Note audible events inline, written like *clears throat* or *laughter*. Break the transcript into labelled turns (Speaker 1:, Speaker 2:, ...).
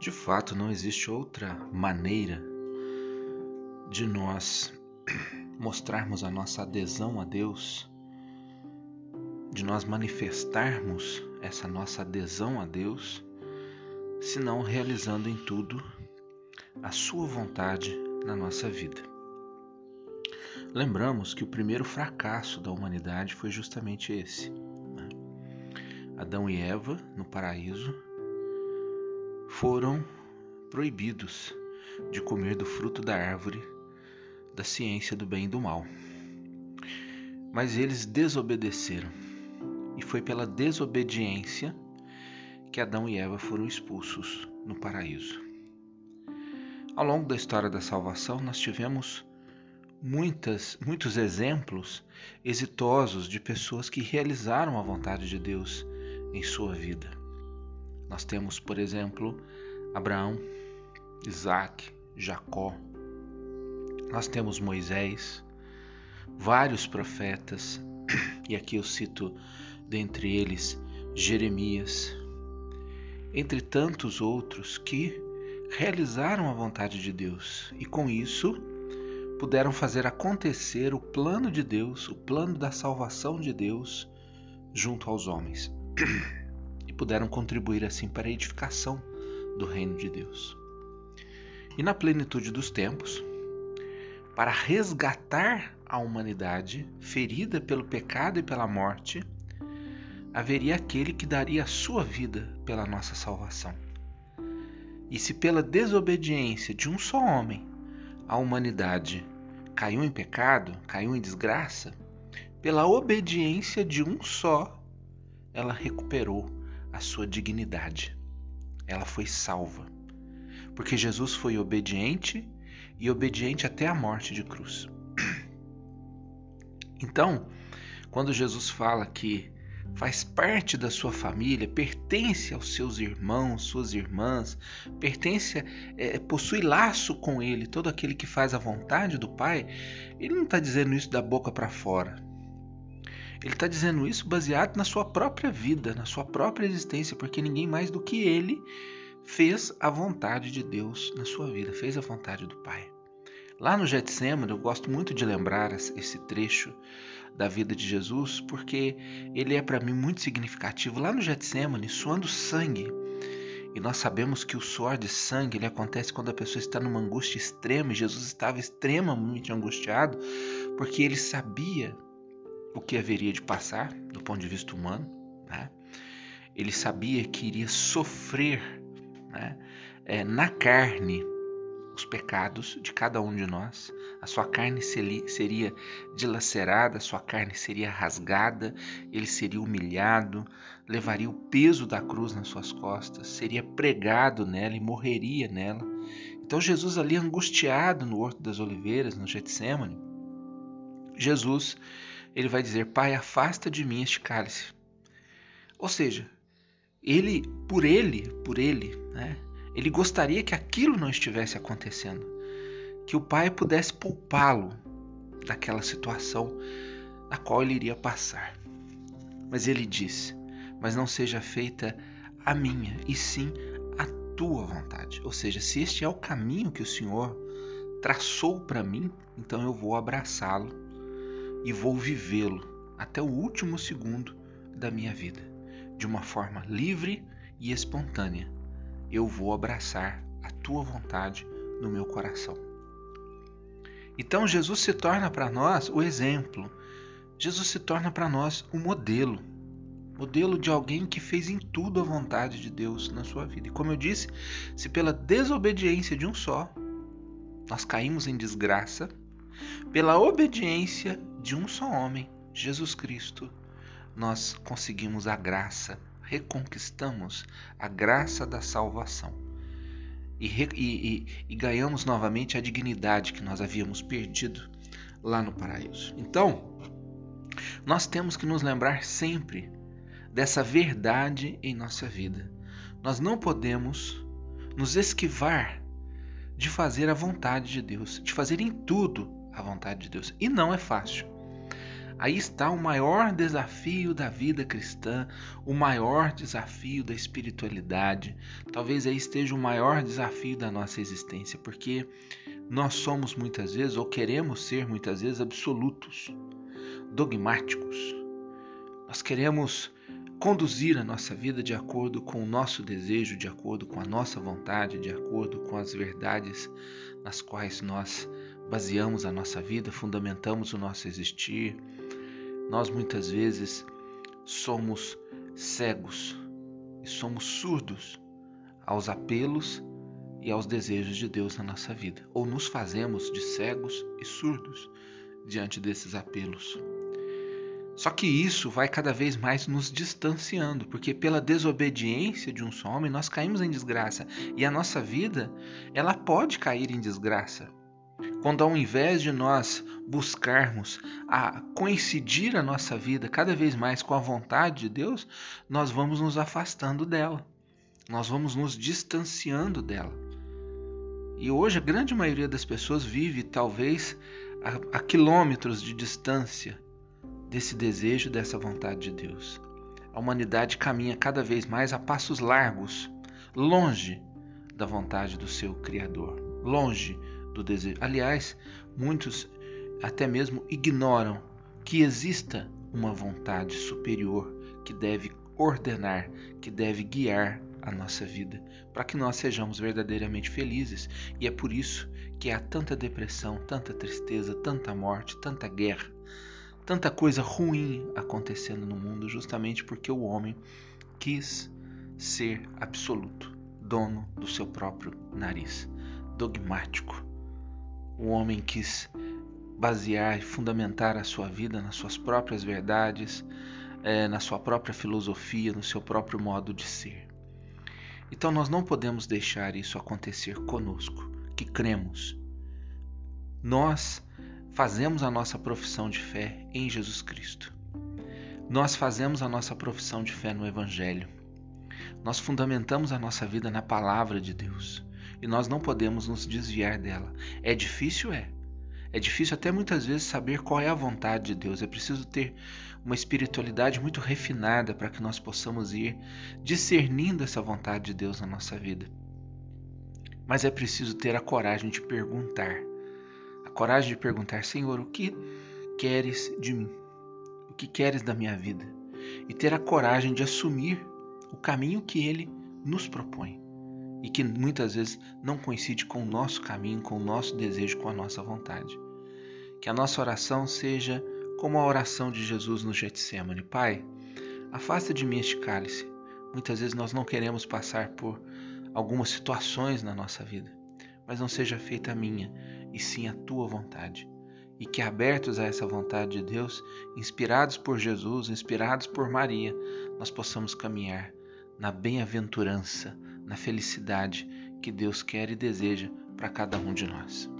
Speaker 1: De fato, não existe outra maneira de nós mostrarmos a nossa adesão a Deus, de nós manifestarmos essa nossa adesão a Deus, senão realizando em tudo a Sua vontade na nossa vida. Lembramos que o primeiro fracasso da humanidade foi justamente esse. Né? Adão e Eva, no paraíso, foram proibidos de comer do fruto da árvore da ciência do bem e do mal. Mas eles desobedeceram, e foi pela desobediência que Adão e Eva foram expulsos no paraíso. Ao longo da história da salvação, nós tivemos muitas, muitos exemplos exitosos de pessoas que realizaram a vontade de Deus em sua vida. Nós temos, por exemplo, Abraão, Isaac, Jacó. Nós temos Moisés, vários profetas, e aqui eu cito dentre eles Jeremias, entre tantos outros que realizaram a vontade de Deus e com isso puderam fazer acontecer o plano de Deus, o plano da salvação de Deus junto aos homens. *clears throat* puderam contribuir assim para a edificação do reino de Deus. E na plenitude dos tempos, para resgatar a humanidade ferida pelo pecado e pela morte, haveria aquele que daria a sua vida pela nossa salvação. E se pela desobediência de um só homem a humanidade caiu em pecado, caiu em desgraça, pela obediência de um só, ela recuperou a sua dignidade. Ela foi salva. Porque Jesus foi obediente e obediente até a morte de cruz. *clears throat* Então, quando Jesus fala que faz parte da sua família, pertence aos seus irmãos, suas irmãs, pertence, é, possui laço com Ele, todo aquele que faz a vontade do Pai, Ele não está dizendo isso da boca para fora. Ele está dizendo isso baseado na sua própria vida, na sua própria existência, porque ninguém mais do que ele fez a vontade de Deus na sua vida, fez a vontade do Pai. Lá no Getsemane, eu gosto muito de lembrar esse trecho da vida de Jesus, porque ele é para mim muito significativo. Lá no Getsemane, suando sangue, e nós sabemos que o suor de sangue ele acontece quando a pessoa está numa angústia extrema, e Jesus estava extremamente angustiado, porque ele sabia o que haveria de passar do ponto de vista humano. Né? Ele sabia que iria sofrer né? é, na carne os pecados de cada um de nós. A sua carne seria dilacerada, a sua carne seria rasgada, ele seria humilhado, levaria o peso da cruz nas suas costas, seria pregado nela e morreria nela. Então Jesus ali angustiado no Horto das Oliveiras, no Getsemane, Jesus ele vai dizer: Pai, afasta de mim este cálice. Ou seja, ele, por ele, por ele, né, ele gostaria que aquilo não estivesse acontecendo, que o Pai pudesse poupá-lo daquela situação na qual ele iria passar. Mas ele disse: Mas não seja feita a minha, e sim a tua vontade. Ou seja, se este é o caminho que o Senhor traçou para mim, então eu vou abraçá-lo e vou vivê-lo até o último segundo da minha vida, de uma forma livre e espontânea. Eu vou abraçar a tua vontade no meu coração. Então Jesus se torna para nós o exemplo. Jesus se torna para nós o modelo. Modelo de alguém que fez em tudo a vontade de Deus na sua vida. E como eu disse, se pela desobediência de um só nós caímos em desgraça, pela obediência de um só homem, Jesus Cristo, nós conseguimos a graça, reconquistamos a graça da salvação e, e, e, ganhamos novamente a dignidade que nós havíamos perdido lá no paraíso. Então, nós temos que nos lembrar sempre dessa verdade em nossa vida. Nós não podemos nos esquivar de fazer a vontade de Deus, de fazer em tudo a vontade de Deus. E não é fácil. Aí está o maior desafio da vida cristã, o maior desafio da espiritualidade. Talvez aí esteja o maior desafio da nossa existência, porque nós somos muitas vezes, ou queremos ser muitas vezes, absolutos, dogmáticos. Nós queremos conduzir a nossa vida de acordo com o nosso desejo, de acordo com a nossa vontade, de acordo com as verdades nas quais nós baseamos a nossa vida, fundamentamos o nosso existir. Nós muitas vezes somos cegos e somos surdos aos apelos e aos desejos de Deus na nossa vida, ou nos fazemos de cegos e surdos diante desses apelos. Só que isso vai cada vez mais nos distanciando, porque pela desobediência de um só homem nós caímos em desgraça e a nossa vida ela pode cair em desgraça quando ao invés de nós buscarmos a coincidir a nossa vida cada vez mais com a vontade de Deus, nós vamos nos afastando dela. Nós vamos nos distanciando dela. E hoje a grande maioria das pessoas vive talvez a, a quilômetros de distância desse desejo, dessa vontade de Deus. A humanidade caminha cada vez mais a passos largos, longe da vontade do seu Criador, longe do desejo. Aliás, muitos até mesmo ignoram que exista uma vontade superior que deve ordenar, que deve guiar a nossa vida, para que nós sejamos verdadeiramente felizes. E é por isso que há tanta depressão, tanta tristeza, tanta morte, tanta guerra, tanta coisa ruim acontecendo no mundo, justamente porque o homem quis ser absoluto, dono do seu próprio nariz, dogmático o homem quis basear e fundamentar a sua vida nas suas próprias verdades, é, na sua própria filosofia, no seu próprio modo de ser. Então nós não podemos deixar isso acontecer conosco, que cremos. Nós fazemos a nossa profissão de fé em Jesus Cristo. Nós fazemos a nossa profissão de fé no Evangelho. Nós fundamentamos a nossa vida na palavra de Deus e nós não podemos nos desviar dela. É difícil, é. É difícil até muitas vezes saber qual é a vontade de Deus. É preciso ter uma espiritualidade muito refinada para que nós possamos ir discernindo essa vontade de Deus na nossa vida. Mas é preciso ter a coragem de perguntar. A coragem de perguntar, Senhor, o que queres de mim? O que queres da minha vida? E ter a coragem de assumir o caminho que Ele nos propõe e que muitas vezes não coincide com o nosso caminho, com o nosso desejo, com a nossa vontade. Que a nossa oração seja como a oração de Jesus no Getsemane. Pai, afasta de mim este cálice. Muitas vezes nós não queremos passar por algumas situações na nossa vida, mas não seja feita a minha, e sim a tua vontade. E que abertos a essa vontade de Deus, inspirados por Jesus, inspirados por Maria, nós possamos caminhar na bem-aventurança, na felicidade que Deus quer e deseja para cada um de nós.